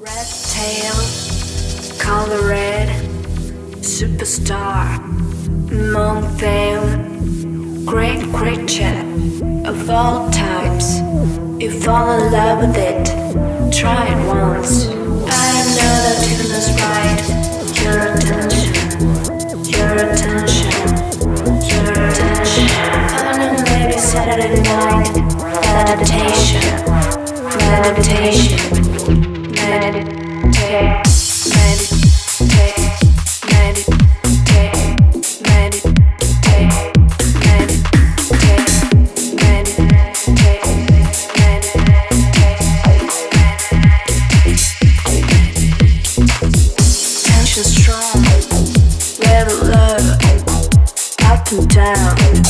Red tail, color red, superstar. Among them, great creature of all types. You fall in love with it, try it once. I know the tune is right. Your attention, your attention, your attention. On a maybe Saturday night, meditation, meditation. down.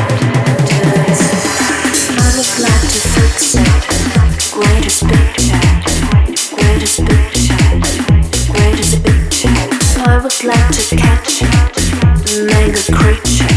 creature.